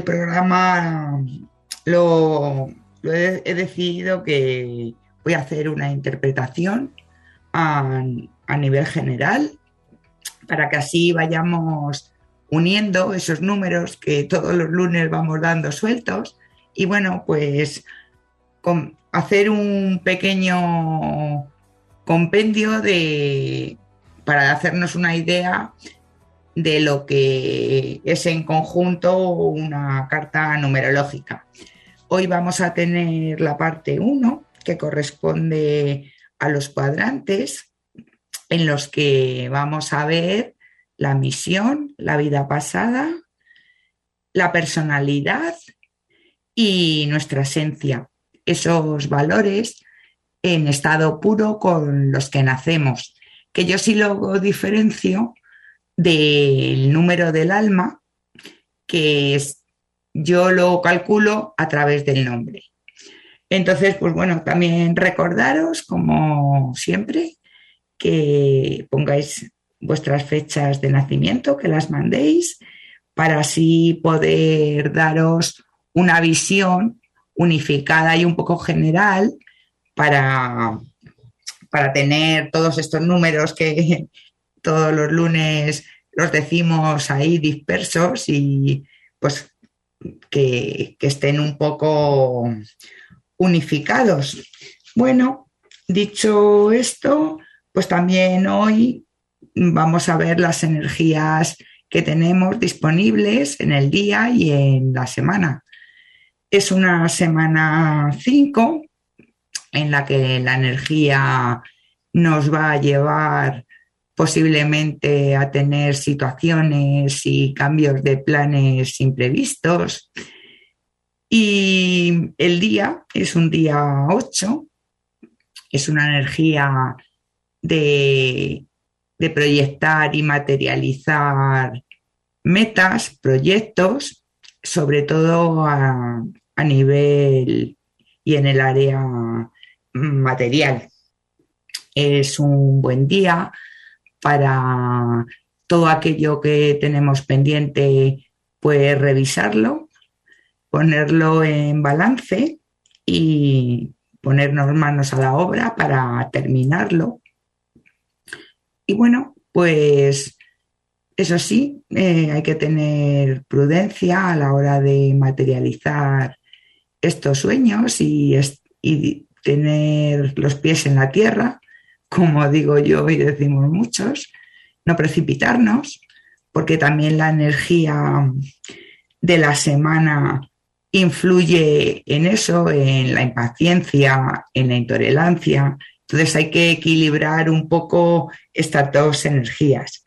el programa lo, he, decidido que voy a hacer una interpretación a, a nivel general para que así vayamos uniendo esos números que todos los lunes vamos dando sueltos. Y bueno, pues con hacer un pequeño compendio de para hacernos una idea de lo que es en conjunto una carta numerológica. Hoy vamos a tener la parte 1, que corresponde a los cuadrantes, en los que vamos a ver la misión, la vida pasada, la personalidad y nuestra esencia, esos valores en estado puro con los que nacemos, que yo sí lo diferencio del número del alma, que es, yo lo calculo a través del nombre. Entonces, pues bueno, también recordaros, como siempre, que pongáis vuestras fechas de nacimiento, que las mandéis, para así poder daros una visión unificada y un poco general para, para tener todos estos números que, todos los lunes los decimos ahí dispersos y pues que, estén un poco unificados. Bueno, dicho esto, pues también hoy vamos a ver las energías que tenemos disponibles en el día y en la semana. Es una semana 5 en la que la energía nos va a llevar posiblemente a tener situaciones y cambios de planes imprevistos. Y el día es un día 8, es una energía de, proyectar y materializar metas, proyectos, sobre todo a, a nivel y en el área material. Es un buen día para todo aquello que tenemos pendiente, pues revisarlo, ponerlo en balance y ponernos manos a la obra para terminarlo. Y bueno, pues eso sí, eh, hay que tener prudencia a la hora de materializar estos sueños y, y tener los pies en la tierra como digo yo y decimos muchos, no precipitarnos, porque también la energía de la semana influye en eso, en la impaciencia, en la intolerancia. Entonces hay que equilibrar un poco estas dos energías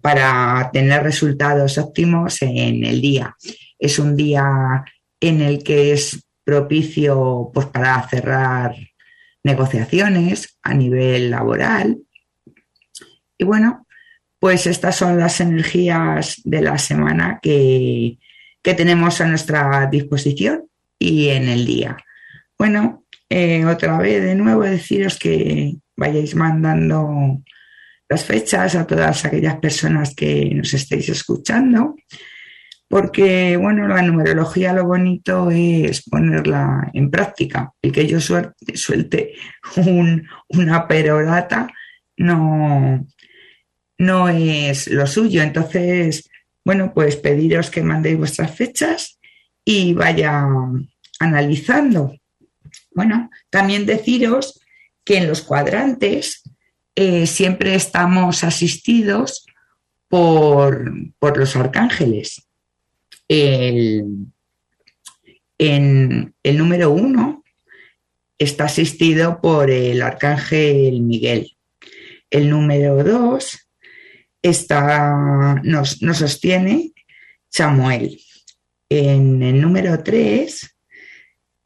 para tener resultados óptimos en el día. Es un día en el que es propicio pues, para cerrar negociaciones a nivel laboral. Y bueno, pues estas son las energías de la semana que, tenemos a nuestra disposición y en el día. Bueno, eh, otra vez de nuevo deciros que vayáis mandando las fechas a todas aquellas personas que nos estéis escuchando porque, bueno, la numerología lo bonito es ponerla en práctica. El que yo suelte, una perorata no, no es lo suyo. Entonces, bueno, pues pediros que mandéis vuestras fechas y vaya analizando. Bueno, también deciros que en los cuadrantes eh, siempre estamos asistidos por, por los arcángeles el, el número uno está asistido por el arcángel Miguel. el número 2 está, nos, nos sostiene Samuel. En el número 3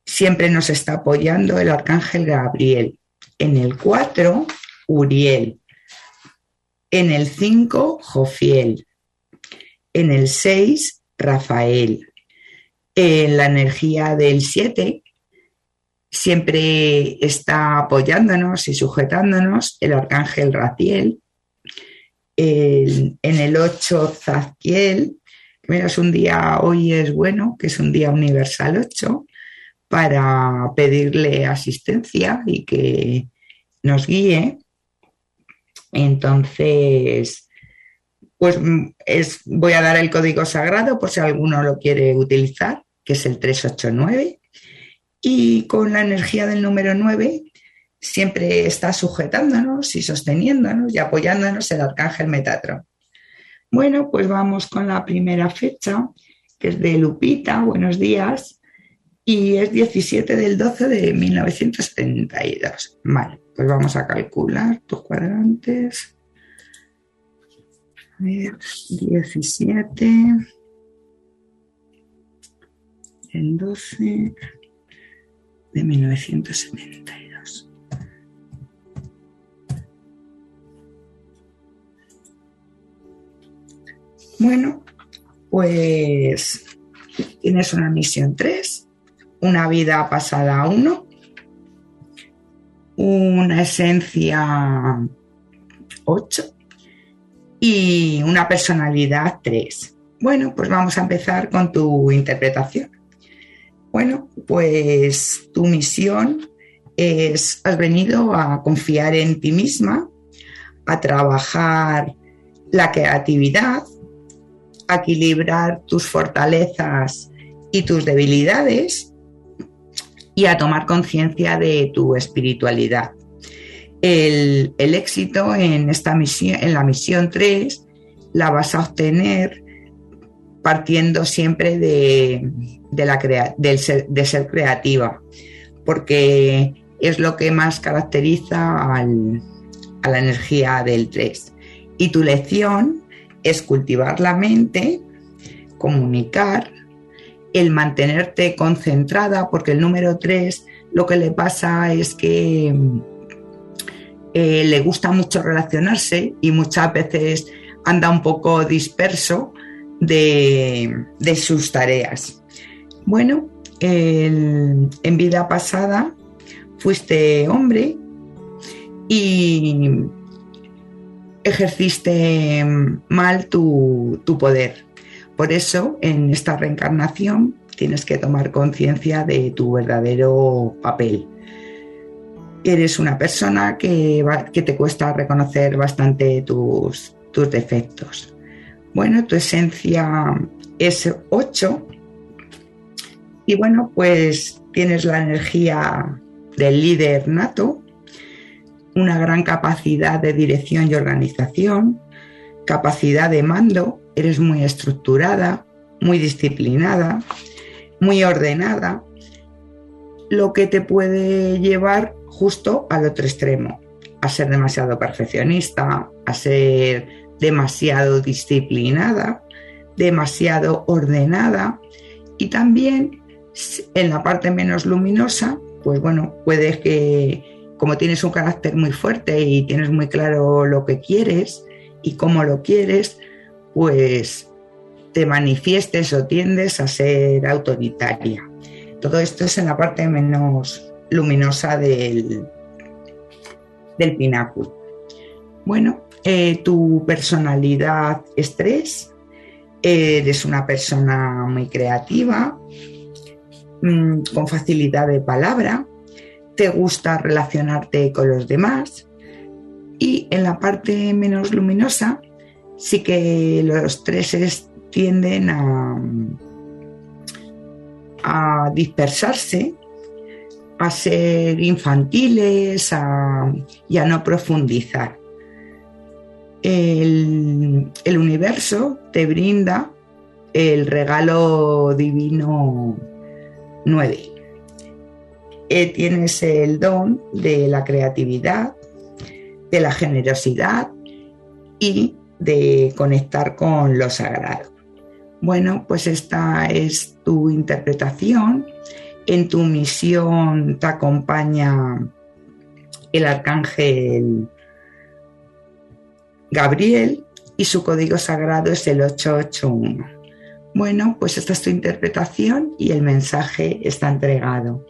siempre nos está apoyando el arcángel Gabriel. En el 4, Uriel. En el 5, Jofiel. En el 6, Rafael. En la energía del 7 siempre está apoyándonos y sujetándonos el arcángel Raciel. en el 8, Zadkiel. Mira, es un día, hoy es bueno, que es un día universal 8, para pedirle asistencia y que nos guíe. Entonces, pues es, voy a dar el código sagrado por si alguno lo quiere utilizar, que es el 389. Y con la energía del número 9 siempre está sujetándonos y sosteniéndonos y apoyándonos el arcángel Metatron. Bueno, pues vamos con la primera fecha, que es de Lupita. Buenos días. Y es 17 del 12 de 1972. Vale, pues vamos a calcular tus cuadrantes. A ver, 17 el 12 de 1972. Bueno, pues tienes una misión 3, una vida pasada 1, una esencia 8 y una personalidad 3. Bueno, pues vamos a empezar con tu interpretación. Bueno, pues tu misión es, has venido a confiar en ti misma, a trabajar la creatividad, a equilibrar tus fortalezas y tus debilidades y a tomar conciencia de tu espiritualidad. El, éxito en esta misión, en la misión 3, la vas a obtener partiendo siempre de, la de ser creativa, porque es lo que más caracteriza a la energía del 3. Y tu lección es cultivar la mente, comunicar, el mantenerte concentrada, porque el número 3 lo que le pasa es que eh, le gusta mucho relacionarse y muchas veces anda un poco disperso de, sus tareas. Bueno, en vida pasada fuiste hombre y ejerciste mal tu, tu, poder. Por eso, en esta reencarnación, tienes que tomar conciencia de tu verdadero papel. Eres una persona que, te cuesta reconocer bastante tus, tus defectos. Bueno, tu esencia es 8 y bueno, pues tienes la energía del líder nato, una gran capacidad de dirección y organización, capacidad de mando, eres muy estructurada, muy disciplinada, muy ordenada, lo que te puede llevar justo al otro extremo, a ser demasiado perfeccionista, a ser demasiado disciplinada, demasiado ordenada y también en la parte menos luminosa, pues bueno, puedes que como tienes un carácter muy fuerte y tienes muy claro lo que quieres y cómo lo quieres, pues te manifiestes o tiendes a ser autoritaria. Todo esto es en la parte menos luminosa del, del pináculo. Bueno, eh, tu personalidad es tres, eres una persona muy creativa, mm, con facilidad de palabra, te gusta relacionarte con los demás. Y en la parte menos luminosa sí que los tres tienden a, a dispersarse, a ser infantiles y a no profundizar el, universo te brinda el regalo divino 9. Eh, tienes el don de la creatividad, de la generosidad y de conectar con lo sagrado. Bueno, pues esta es tu interpretación. En tu misión te acompaña el arcángel Gabriel y su código sagrado es el 881. Bueno, pues esta es tu interpretación y el mensaje está entregado.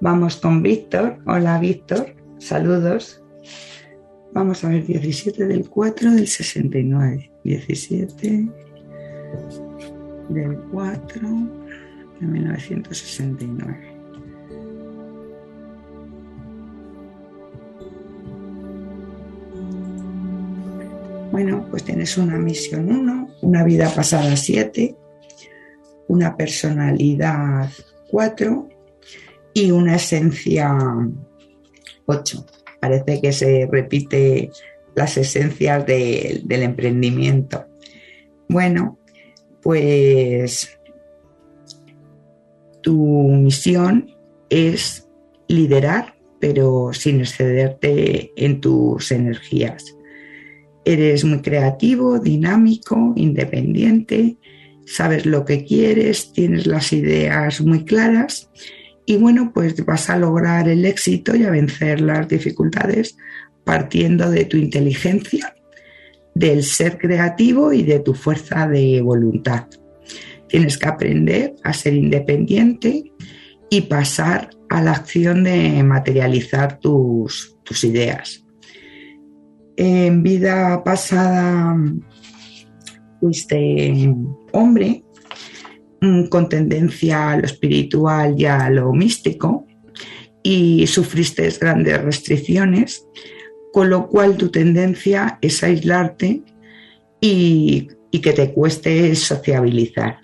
Vamos con Víctor. Hola Víctor, saludos. Vamos a ver, 17 del 4 del 69. 17 del 4 de 1969. Bueno, pues tienes una misión 1, una vida pasada 7, una personalidad 4 y una esencia 8. Parece que se repite las esencias del emprendimiento. Bueno, pues tu misión es liderar, pero sin excederte en tus energías. Eres muy creativo, dinámico, independiente, sabes lo que quieres, tienes las ideas muy claras y bueno, pues vas a lograr el éxito y a vencer las dificultades partiendo de tu inteligencia, del ser creativo y de tu fuerza de voluntad. Tienes que aprender a ser independiente y pasar a la acción de materializar tus, tus ideas en vida pasada fuiste hombre mm, con tendencia a lo espiritual y a lo místico y sufriste grandes restricciones, con lo cual tu tendencia es aislarte y, y que te cueste sociabilizar.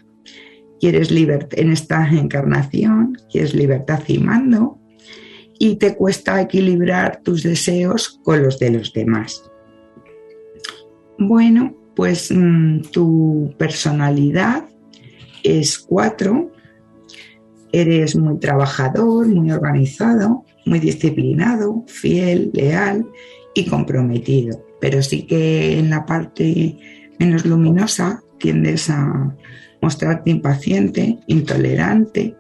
Quieres libertad en esta encarnación, quieres libertad y mando, y te cuesta equilibrar tus deseos con los de los demás. Bueno, pues mm, tu personalidad es cuatro, eres muy trabajador, muy organizado, muy disciplinado, fiel, leal y comprometido, pero sí que en la parte menos luminosa tiendes a mostrarte impaciente, intolerante,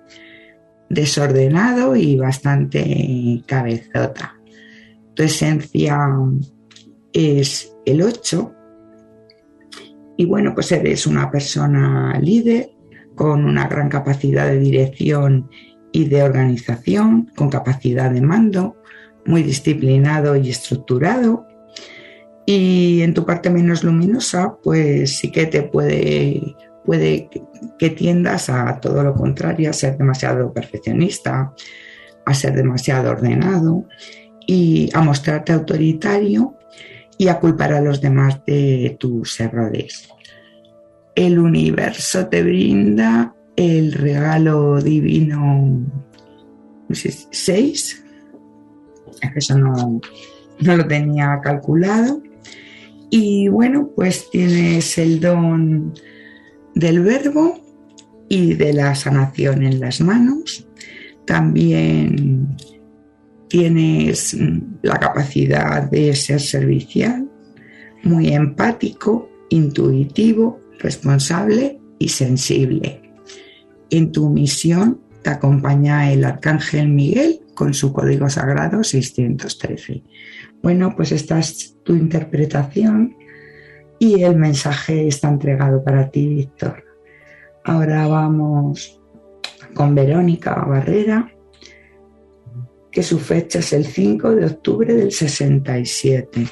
desordenado y bastante cabezota. Tu esencia es el 8 y bueno, pues eres una persona líder con una gran capacidad de dirección y de organización, con capacidad de mando, muy disciplinado y estructurado. Y en tu parte menos luminosa, pues sí que te puede puede que tiendas a todo lo contrario, a ser demasiado perfeccionista, a ser demasiado ordenado y a mostrarte autoritario y a culpar a los demás de tus errores. El universo te brinda el regalo divino 6. Eso no, no lo tenía calculado. Y bueno, pues tienes el don del verbo y de la sanación en las manos. También tienes la capacidad de ser servicial, muy empático, intuitivo, responsable y sensible. En tu misión te acompaña el Arcángel Miguel con su código sagrado 613. Bueno, pues esta es tu interpretación y el mensaje está entregado para ti, Víctor. Ahora vamos con Verónica Barrera, que su fecha es el 5 de octubre del 67.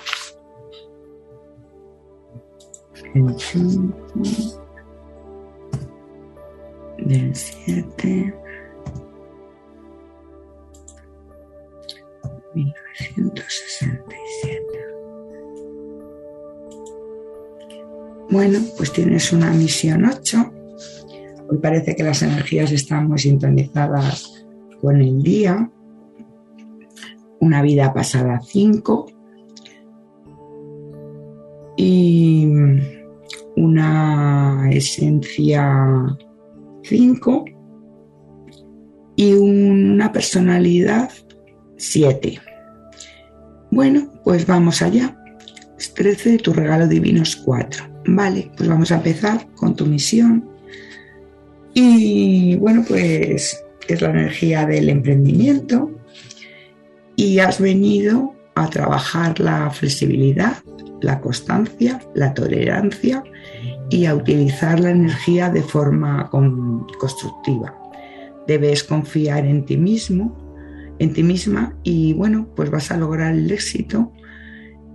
El 5 del 7 1967. Bueno, pues tienes una misión 8. Hoy parece que las energías están muy sintonizadas con el día. Una vida pasada 5. Y una esencia 5. Y una personalidad 7. Bueno, pues vamos allá. 13, tu regalo divino es 4. Vale, pues vamos a empezar con tu misión. Y bueno, pues es la energía del emprendimiento y has venido a trabajar la flexibilidad, la constancia, la tolerancia y a utilizar la energía de forma constructiva. Debes confiar en ti mismo, en ti misma y bueno, pues vas a lograr el éxito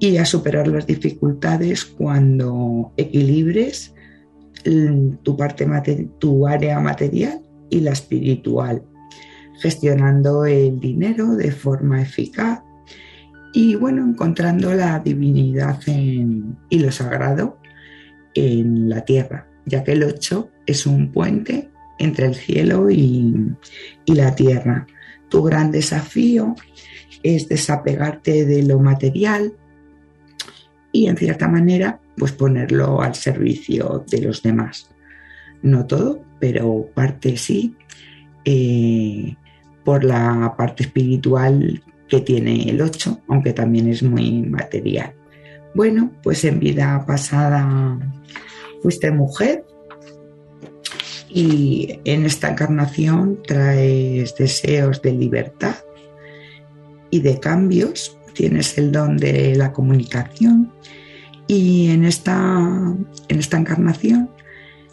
y a superar las dificultades cuando equilibres tu parte tu área material y la espiritual, gestionando el dinero de forma eficaz y bueno, encontrando la divinidad y lo sagrado en la tierra, ya que el 8 es un puente entre el cielo y, y la tierra. Tu gran desafío es desapegarte de lo material y en cierta manera pues ponerlo al servicio de los demás. No todo, pero parte sí, eh, por la parte espiritual que tiene el 8, aunque también es muy material. Bueno, pues en vida pasada fuiste mujer y en esta encarnación traes deseos de libertad y de cambios, tienes el don de la comunicación y en esta, en esta encarnación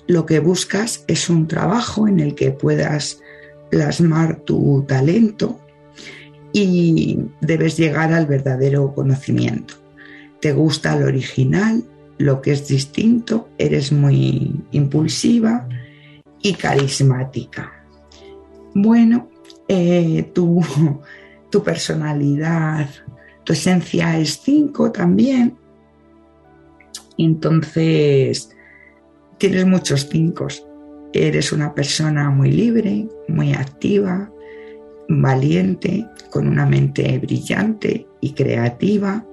lo que buscas es un trabajo en el que puedas plasmar tu talento y debes llegar al verdadero conocimiento. Te gusta lo original, lo que es distinto, eres muy impulsiva y carismática. Bueno, eh, tu, tu personalidad, tu esencia es 5 también. Entonces, tienes muchos cinco. Eres una persona muy libre, muy activa, valiente, con una mente brillante y creativa,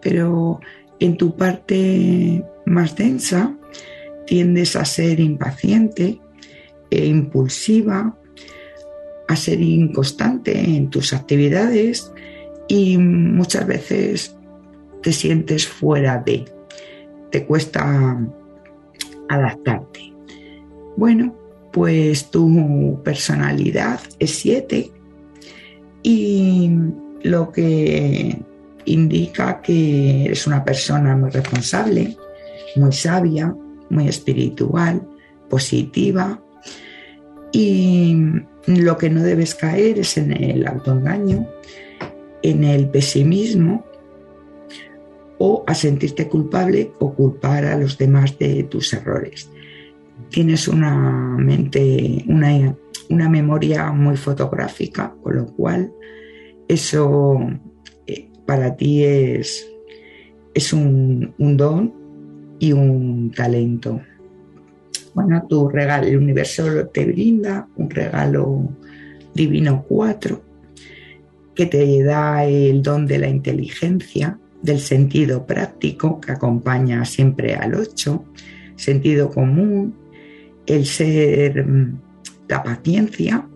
pero en tu parte más densa tiendes a ser impaciente e impulsiva, a ser inconstante en tus actividades y muchas veces te sientes fuera de, te cuesta adaptarte. Bueno, pues tu personalidad es 7 y lo que indica que eres una persona muy responsable, muy sabia, muy espiritual, positiva y lo que no debes caer es en el autoengaño, en el pesimismo o a sentirte culpable o culpar a los demás de tus errores. Tienes una mente, una una memoria muy fotográfica, con lo cual eso eh, para ti es, es un, don y un talento. Bueno, tu regalo, el universo te brinda un regalo divino 4 que te da el don de la inteligencia, del sentido práctico que acompaña siempre al 8, sentido común, el ser la paciencia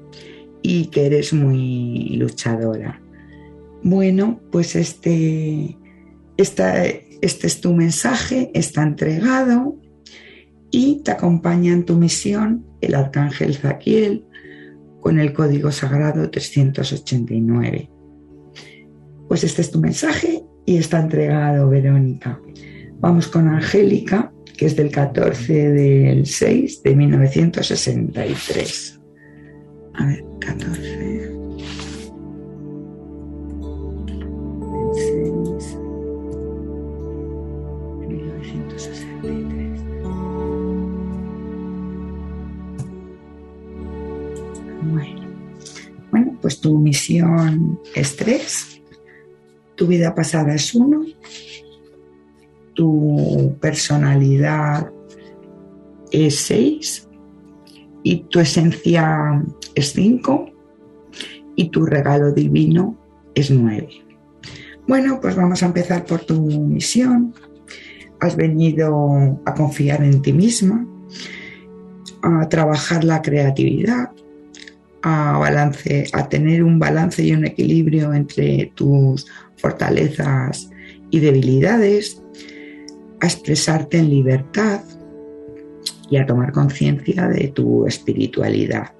y que eres muy luchadora. Bueno, pues este, este es tu mensaje, está entregado y te acompaña en tu misión el arcángel Zaquiel con el código sagrado 389. Pues este es tu mensaje y está entregado, Verónica. Vamos con Angélica que es del 14 del 6 de 1963. A ver, 14. Pues tu misión es 3, tu vida pasada es 1 tu personalidad es 6 y tu esencia es 5 y tu regalo divino es 9. Bueno, pues vamos a empezar por tu misión. Has venido a confiar en ti misma, a trabajar la creatividad, a, balance, a tener un balance y un equilibrio entre tus fortalezas y debilidades, a expresarte en libertad y a tomar conciencia de tu espiritualidad.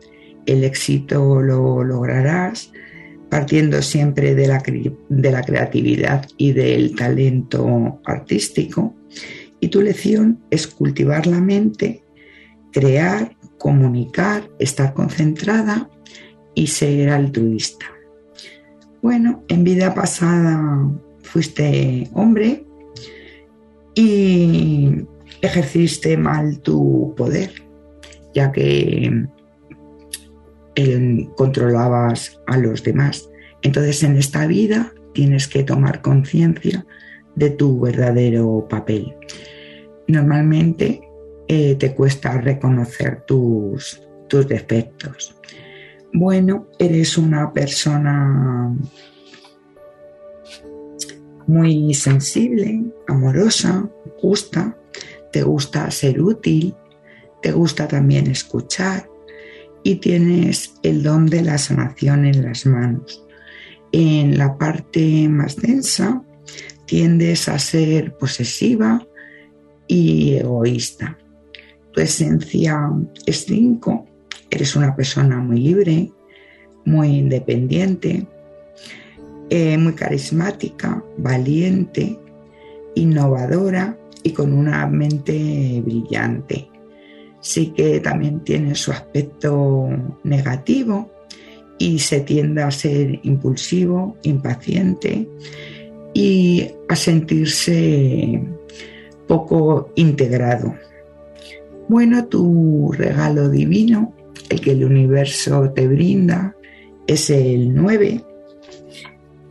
El éxito lo lograrás partiendo siempre de la, de la creatividad y del talento artístico. Y tu lección es cultivar la mente, crear, comunicar, estar concentrada y ser altruista. Bueno, en vida pasada fuiste hombre y ejerciste mal tu poder, ya que controlabas a los demás. Entonces en esta vida tienes que tomar conciencia de tu verdadero papel. Normalmente eh, te cuesta reconocer tus, tus defectos. Bueno, eres una persona muy sensible, amorosa, justa, te gusta ser útil, te gusta también escuchar, y tienes el don de la sanación en las manos. En la parte más densa tiendes a ser posesiva y egoísta. Tu esencia es 5, eres una persona muy libre, muy independiente, eh, muy carismática, valiente, innovadora y con una mente brillante sí que también tiene su aspecto negativo y se tiende a ser impulsivo, impaciente y a sentirse poco integrado. Bueno, tu regalo divino, el que el universo te brinda, es el 9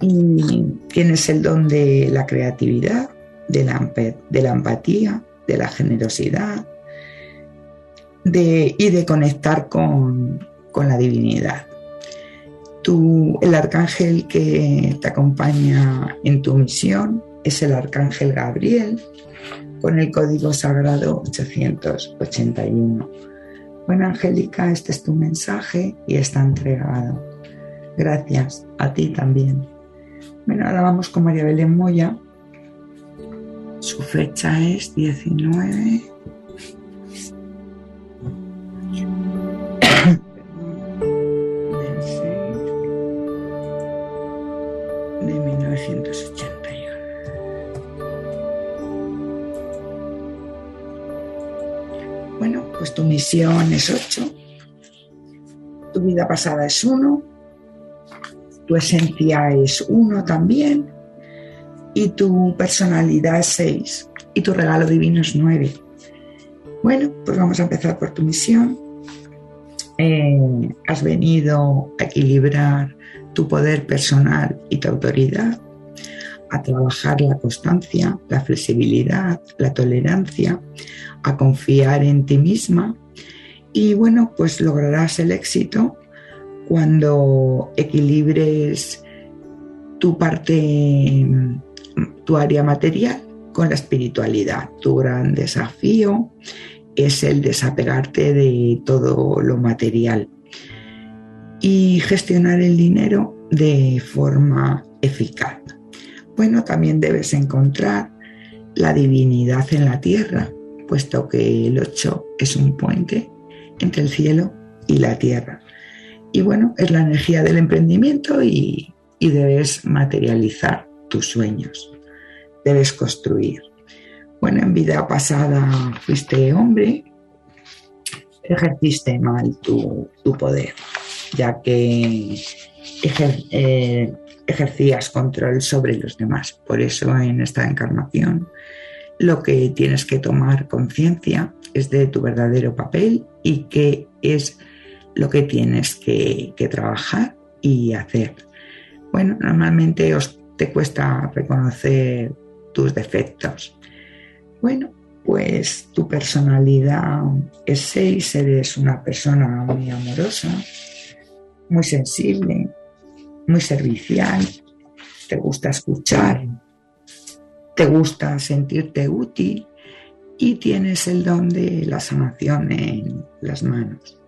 y tienes el don de la creatividad, de la, de la empatía, de la generosidad, y de conectar con, la divinidad. el arcángel que te acompaña en tu misión es el arcángel Gabriel con el código sagrado 881. Bueno, Angélica, este es tu mensaje y está entregado. Gracias a ti también. Bueno, ahora vamos con María Belén Moya. Su fecha es 19 misión es 8, tu vida pasada es 1, tu esencia es 1 también, y tu personalidad es 6, y tu regalo divino es 9. Bueno, pues vamos a empezar por tu misión. Eh, has venido a equilibrar tu poder personal y tu autoridad, a trabajar la constancia, la flexibilidad, la tolerancia, a confiar en ti misma y bueno, pues lograrás el éxito cuando equilibres tu parte, tu área material con la espiritualidad. Tu gran desafío es el desapegarte de todo lo material y gestionar el dinero de forma eficaz. Bueno, también debes encontrar la divinidad en la tierra puesto que el 8 es un puente entre el cielo y la tierra. Y bueno, es la energía del emprendimiento y, debes materializar tus sueños, debes construir. Bueno, en vida pasada fuiste hombre, ejerciste mal tu, poder, ya que eh, ejercías control sobre los demás. Por eso en esta encarnación lo que tienes que tomar conciencia es de tu verdadero papel y qué es lo que tienes que, trabajar y hacer. Bueno, normalmente os, te cuesta reconocer tus defectos. Bueno, pues tu personalidad es seis, eres una persona muy amorosa, muy sensible, muy servicial, te gusta escuchar, te gusta sentirte útil y tienes el don de la sanación en las manos.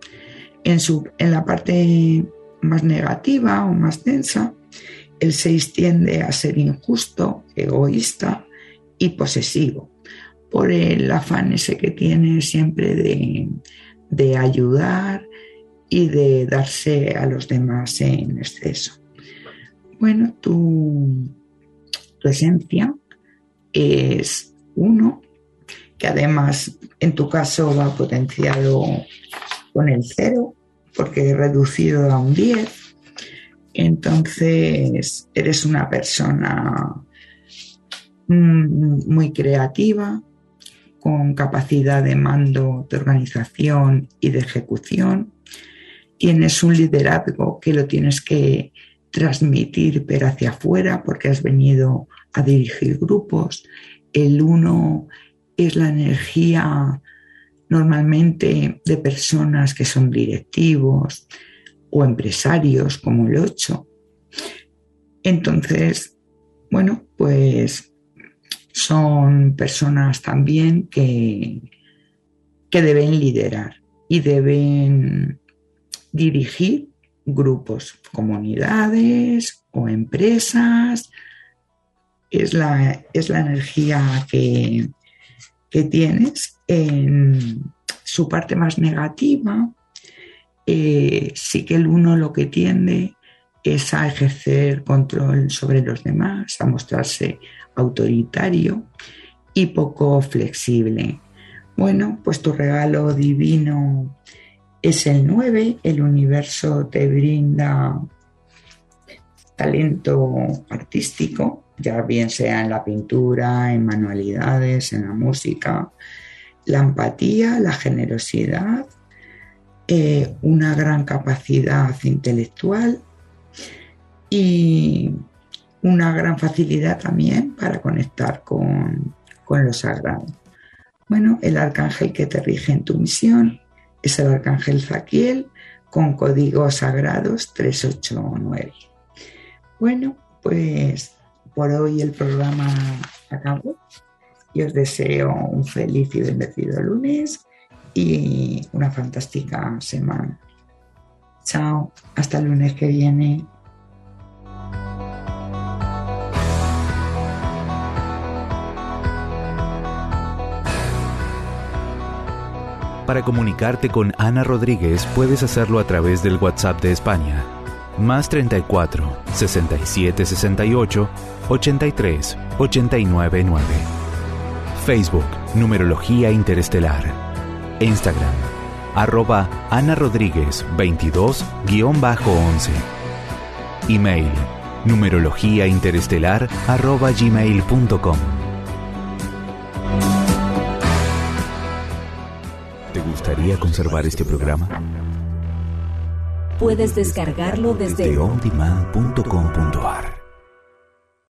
En, su, en la parte más negativa o más densa, el 6 tiende a ser injusto, egoísta y posesivo, por el afán ese que tiene siempre de, de ayudar y de darse a los demás en exceso. Bueno, tu, tu esencia es uno, que además en tu caso va potenciado con el cero, porque he reducido a un 10. Entonces, eres una persona mm, muy creativa, con capacidad de mando, de organización y de ejecución. Tienes un liderazgo que lo tienes que transmitir, pero hacia afuera, porque has venido a dirigir grupos. El uno es la energía normalmente de personas que son directivos o empresarios como el 8. Entonces, bueno, pues son personas también que, que deben liderar y deben dirigir grupos, comunidades o empresas. Es la, es la energía que, que tienes en su parte más negativa. Eh, sí que el uno lo que tiende es a ejercer control sobre los demás, a mostrarse autoritario y poco flexible. Bueno, pues tu regalo divino es el 9, el universo te brinda talento artístico, ya bien sea en la pintura, en manualidades, en la música, la empatía, la generosidad, eh, una gran capacidad intelectual y una gran facilidad también para conectar con, con lo sagrado. Bueno, el arcángel que te rige en tu misión es el arcángel Zaquiel con códigos sagrados 389. Bueno, pues por hoy el programa acabó y os deseo un feliz y bendecido lunes y una fantástica semana. Chao, hasta el lunes que viene. Para comunicarte con Ana Rodríguez puedes hacerlo a través del WhatsApp de España. Más 34 67 68 83 89 9. Facebook Numerología Interestelar. Instagram arroba Ana Rodríguez 22-11. Email numerología interestelar arroba gmail.com. ¿Te gustaría conservar este programa? Puedes descargarlo desde De ondemand.com.ar